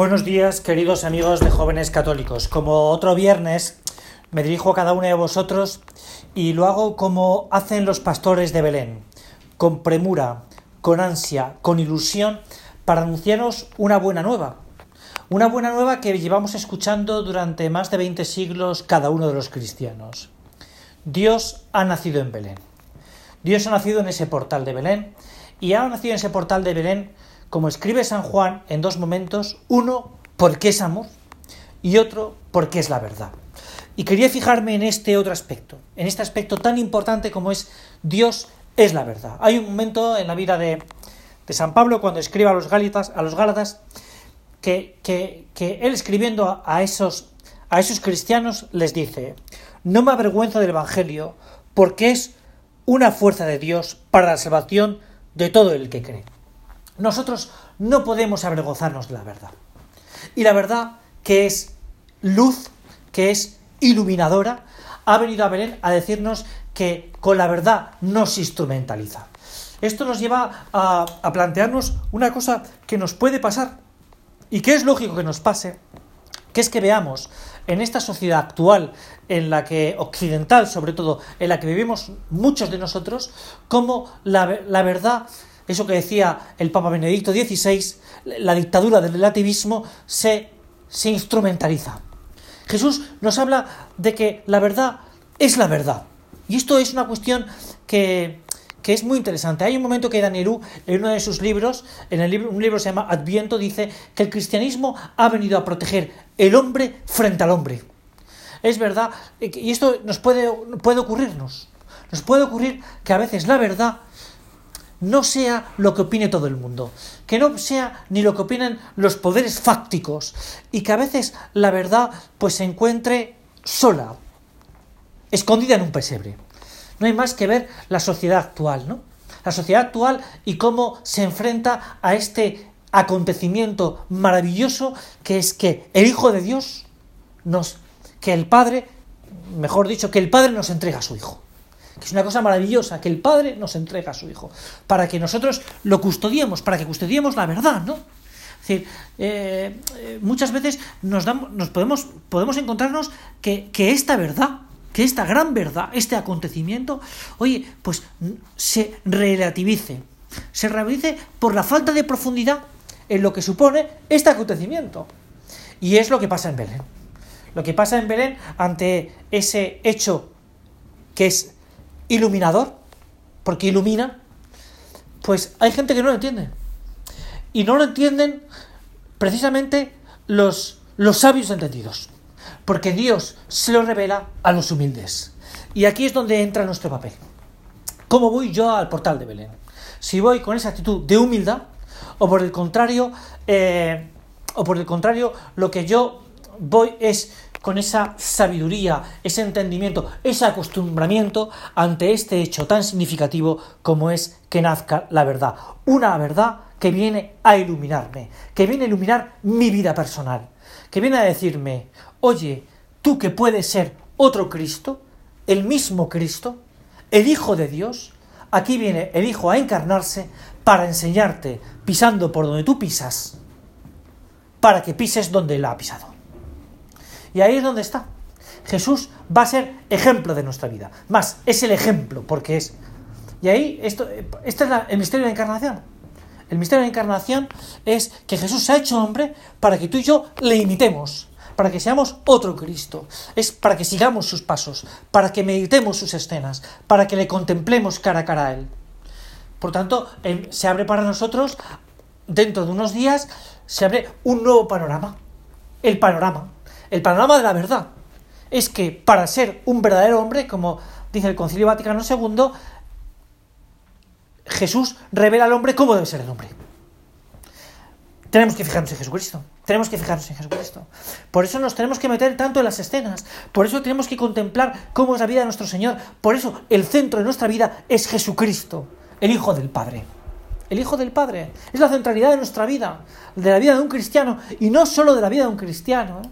Buenos días, queridos amigos de jóvenes católicos. Como otro viernes, me dirijo a cada uno de vosotros y lo hago como hacen los pastores de Belén, con premura, con ansia, con ilusión, para anunciaros una buena nueva. Una buena nueva que llevamos escuchando durante más de 20 siglos cada uno de los cristianos. Dios ha nacido en Belén. Dios ha nacido en ese portal de Belén y ha nacido en ese portal de Belén como escribe San Juan en dos momentos, uno porque es amor y otro porque es la verdad. Y quería fijarme en este otro aspecto, en este aspecto tan importante como es Dios es la verdad. Hay un momento en la vida de, de San Pablo cuando escribe a los Gálatas, a que, que, que él escribiendo a esos, a esos cristianos les dice, no me avergüenzo del Evangelio porque es una fuerza de Dios para la salvación de todo el que cree. Nosotros no podemos avergonzarnos de la verdad. Y la verdad, que es luz, que es iluminadora, ha venido a Belén a decirnos que con la verdad no se instrumentaliza. Esto nos lleva a, plantearnos una cosa que nos puede pasar y que es lógico que nos pase, que es que veamos en esta sociedad actual, en la que occidental sobre todo, en la que vivimos muchos de nosotros, como la, la verdad eso que decía el Papa Benedicto XVI, la dictadura del relativismo se, se instrumentaliza. Jesús nos habla de que la verdad es la verdad. Y esto es una cuestión que, que es muy interesante. Hay un momento que Danielú, en uno de sus libros, en el libro, un libro se llama Adviento, dice que el cristianismo ha venido a proteger el hombre frente al hombre. Es verdad, y esto nos puede, puede ocurrirnos. Nos puede ocurrir que a veces la verdad no sea lo que opine todo el mundo, que no sea ni lo que opinen los poderes fácticos y que a veces la verdad pues se encuentre sola, escondida en un pesebre. No hay más que ver la sociedad actual, ¿no? La sociedad actual y cómo se enfrenta a este acontecimiento maravilloso que es que el Hijo de Dios nos que el Padre, mejor dicho, que el Padre nos entrega a su Hijo que es una cosa maravillosa, que el Padre nos entrega a su Hijo, para que nosotros lo custodiemos, para que custodiemos la verdad, ¿no? Es decir, eh, muchas veces nos, damos, nos podemos, podemos encontrarnos que, que esta verdad, que esta gran verdad, este acontecimiento, oye, pues se relativice, se relativice por la falta de profundidad en lo que supone este acontecimiento. Y es lo que pasa en Belén. Lo que pasa en Belén ante ese hecho que es iluminador, porque ilumina, pues hay gente que no lo entiende. Y no lo entienden precisamente los, los sabios entendidos, porque Dios se lo revela a los humildes. Y aquí es donde entra nuestro papel. ¿Cómo voy yo al portal de Belén? Si voy con esa actitud de humildad, o por el contrario, eh, o por el contrario, lo que yo voy es con esa sabiduría, ese entendimiento, ese acostumbramiento ante este hecho tan significativo como es que nazca la verdad. Una verdad que viene a iluminarme, que viene a iluminar mi vida personal, que viene a decirme, oye, tú que puedes ser otro Cristo, el mismo Cristo, el Hijo de Dios, aquí viene el Hijo a encarnarse para enseñarte, pisando por donde tú pisas, para que pises donde Él ha pisado. Y ahí es donde está. Jesús va a ser ejemplo de nuestra vida. Más, es el ejemplo, porque es. Y ahí, esto, este es el misterio de la encarnación. El misterio de la encarnación es que Jesús se ha hecho hombre para que tú y yo le imitemos, para que seamos otro Cristo. Es para que sigamos sus pasos, para que meditemos sus escenas, para que le contemplemos cara a cara a Él. Por tanto, se abre para nosotros, dentro de unos días, se abre un nuevo panorama. El panorama el panorama de la verdad es que para ser un verdadero hombre, como dice el Concilio Vaticano II, Jesús revela al hombre cómo debe ser el hombre. Tenemos que fijarnos en Jesucristo. Tenemos que fijarnos en Jesucristo. Por eso nos tenemos que meter tanto en las escenas. Por eso tenemos que contemplar cómo es la vida de nuestro Señor. Por eso el centro de nuestra vida es Jesucristo, el Hijo del Padre. El Hijo del Padre. Es la centralidad de nuestra vida, de la vida de un cristiano. Y no solo de la vida de un cristiano.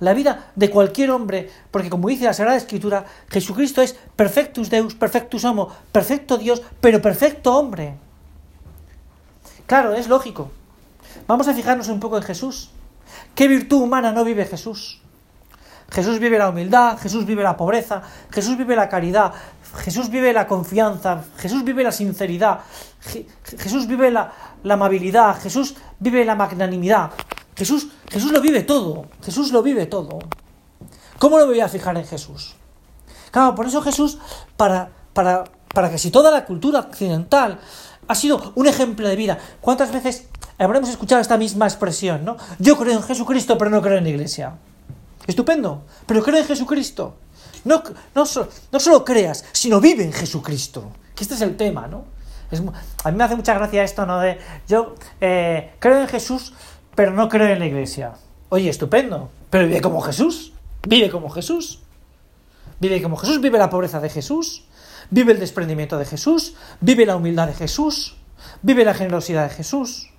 La vida de cualquier hombre, porque como dice la Sagrada Escritura, Jesucristo es perfectus Deus, perfectus homo, perfecto Dios, pero perfecto hombre. Claro, es lógico. Vamos a fijarnos un poco en Jesús. ¿Qué virtud humana no vive Jesús? Jesús vive la humildad, Jesús vive la pobreza, Jesús vive la caridad, Jesús vive la confianza, Jesús vive la sinceridad, Jesús vive la, amabilidad, Jesús vive la magnanimidad. Jesús, Jesús lo vive todo, Jesús lo vive todo. ¿Cómo lo voy a fijar en Jesús? Claro, por eso Jesús, para, para, para que si toda la cultura occidental ha sido un ejemplo de vida, ¿cuántas veces habremos escuchado esta misma expresión, ¿no? Yo creo en Jesucristo, pero no creo en la iglesia. Estupendo, pero creo en Jesucristo. No, no, no solo creas, sino vive en Jesucristo. Que este es el tema, ¿no? a mí me hace mucha gracia esto, ¿no? De yo eh, creo en Jesús, pero no creo en la iglesia. Oye, estupendo, pero vive como Jesús. Vive como Jesús. Vive como Jesús, vive la pobreza de Jesús, vive el desprendimiento de Jesús, vive la humildad de Jesús, vive la generosidad de Jesús.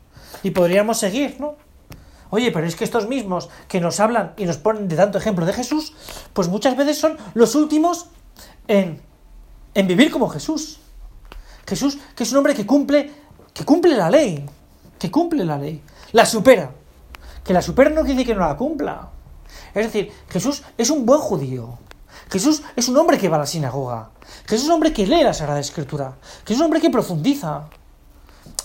Y podríamos seguir, ¿no? Oye, pero es que estos mismos que nos hablan y nos ponen de tanto ejemplo de Jesús, pues muchas veces son los últimos en, en vivir como Jesús. Jesús, que es un hombre que cumple, que cumple la ley, que cumple la ley, la supera. Que la supera no quiere decir que no la cumpla. Es decir, Jesús es un buen judío. Jesús es un hombre que va a la sinagoga. Jesús es un hombre que lee la Sagrada Escritura. Jesús es un hombre que profundiza.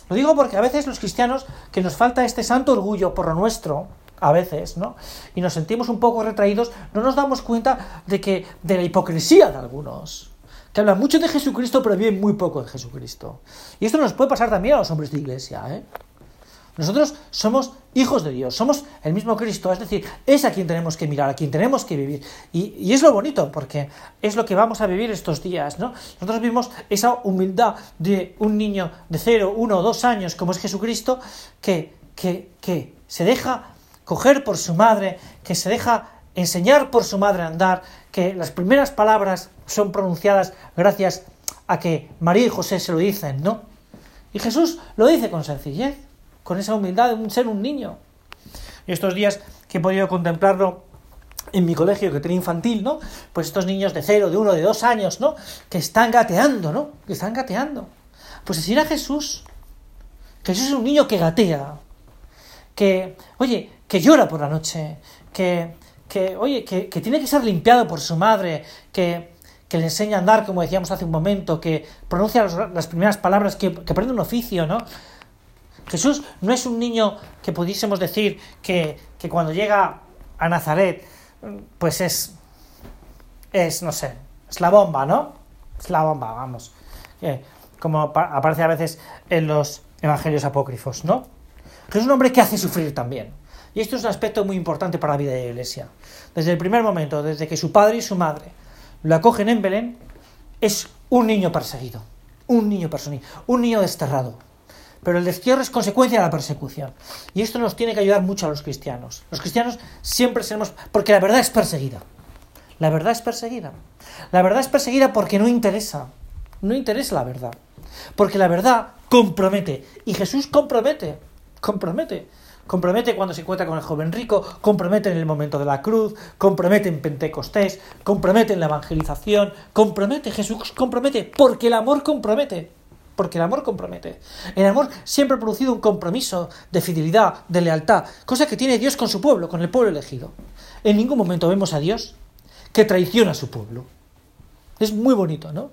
Lo digo porque a veces los cristianos, que nos falta este santo orgullo por lo nuestro, a veces, ¿no? Y nos sentimos un poco retraídos, no nos damos cuenta de que de la hipocresía de algunos, que hablan mucho de Jesucristo pero viven muy poco de Jesucristo. Y esto nos puede pasar también a los hombres de iglesia, ¿eh? Nosotros somos hijos de Dios, somos el mismo Cristo, es decir, es a quien tenemos que mirar, a quien tenemos que vivir. Y, es lo bonito, porque es lo que vamos a vivir estos días, ¿no? Nosotros vivimos esa humildad de un niño de 0, 1 2 años, como es Jesucristo, que, que, que se deja coger por su madre, que se deja enseñar por su madre a andar, que las primeras palabras son pronunciadas gracias a que María y José se lo dicen, ¿no? Y Jesús lo dice con sencillez con esa humildad de ser un niño. Y estos días que he podido contemplarlo en mi colegio que tenía infantil, ¿no? Pues estos niños de cero, de uno, de dos años, ¿no? Que están gateando, ¿no? Que están gateando. Pues así era Jesús. Jesús es un niño que gatea. Que, oye, que llora por la noche. Que, que oye, que, tiene que ser limpiado por su madre. Que, que le enseña a andar, como decíamos hace un momento. Que pronuncia las, primeras palabras. Que, que aprende un oficio, ¿no? Jesús no es un niño que pudiésemos decir que, cuando llega a Nazaret, pues es, es, no sé, es la bomba, ¿no? Es la bomba, vamos. como aparece a veces en los evangelios apócrifos, ¿no? Jesús es un hombre que hace sufrir también. Y esto es un aspecto muy importante para la vida de la iglesia. Desde el primer momento, desde que su padre y su madre lo acogen en Belén, es un niño perseguido, un niño perseguido, un niño desterrado, pero el destierro es consecuencia de la persecución. Y esto nos tiene que ayudar mucho a los cristianos. Los cristianos siempre seremos... porque la verdad es perseguida. La verdad es perseguida. La verdad es perseguida porque no interesa. No interesa la verdad. Porque la verdad compromete. Y Jesús compromete. Compromete. Compromete cuando se encuentra con el joven rico, compromete en el momento de la cruz, compromete en Pentecostés, compromete en la evangelización, compromete, Jesús compromete, porque el amor compromete porque el amor compromete. El amor siempre ha producido un compromiso de fidelidad, de lealtad, cosa que tiene Dios con su pueblo, con el pueblo elegido. En ningún momento vemos a Dios que traiciona a su pueblo. Es muy bonito, ¿no?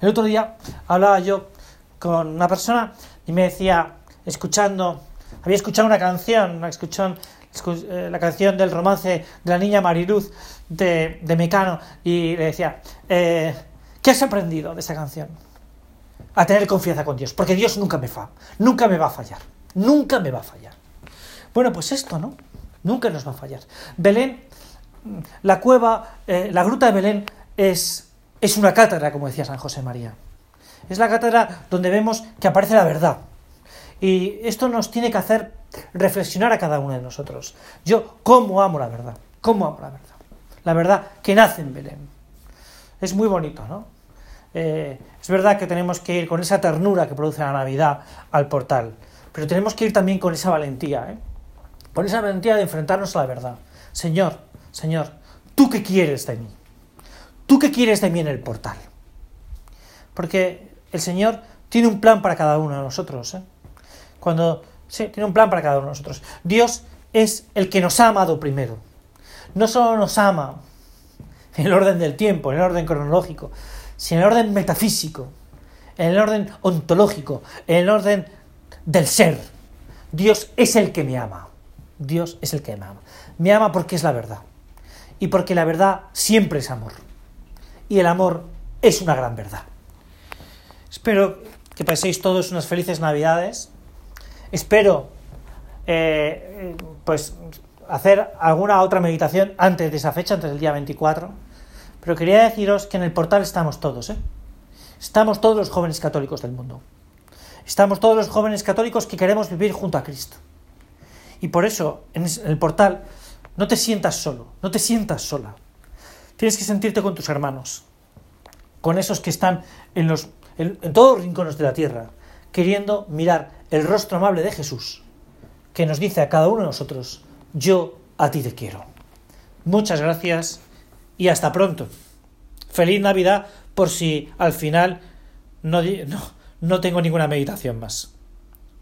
El otro día hablaba yo con una persona y me decía, escuchando, había escuchado una canción, escuchado eh, la canción del romance de la niña Mariluz de, de Mecano y le decía, eh, ¿qué has aprendido de esa canción? A tener confianza con Dios, porque Dios nunca me fa, nunca me va a fallar, nunca me va a fallar. Bueno, pues esto, ¿no? Nunca nos va a fallar. Belén, la cueva, eh, la gruta de Belén es, es una cátedra, como decía San José María. Es la cátedra donde vemos que aparece la verdad. Y esto nos tiene que hacer reflexionar a cada uno de nosotros. Yo, ¿cómo amo la verdad? ¿Cómo amo la verdad? La verdad que nace en Belén. Es muy bonito, ¿no? Eh, es verdad que tenemos que ir con esa ternura que produce la Navidad al portal, pero tenemos que ir también con esa valentía, ¿eh? con esa valentía de enfrentarnos a la verdad. Señor, Señor, ¿tú qué quieres de mí? ¿Tú qué quieres de mí en el portal? Porque el Señor tiene un plan para cada uno de nosotros. ¿eh? Cuando sí, tiene un plan para cada uno de nosotros. Dios es el que nos ha amado primero. No solo nos ama en el orden del tiempo, en el orden cronológico, sino en el orden metafísico, en el orden ontológico, en el orden del ser. Dios es el que me ama. Dios es el que me ama. Me ama porque es la verdad. Y porque la verdad siempre es amor. Y el amor es una gran verdad. Espero que paséis todos unas felices navidades. Espero eh, pues hacer alguna otra meditación antes de esa fecha, antes del día 24. Pero quería deciros que en el portal estamos todos, ¿eh? Estamos todos los jóvenes católicos del mundo. Estamos todos los jóvenes católicos que queremos vivir junto a Cristo. Y por eso, en el portal, no te sientas solo, no te sientas sola. Tienes que sentirte con tus hermanos, con esos que están en, los, en, todos los rincones de la tierra, queriendo mirar el rostro amable de Jesús, que nos dice a cada uno de nosotros, yo a ti te quiero. Muchas gracias y hasta pronto. Feliz Navidad por si al final no, no, no tengo ninguna meditación más.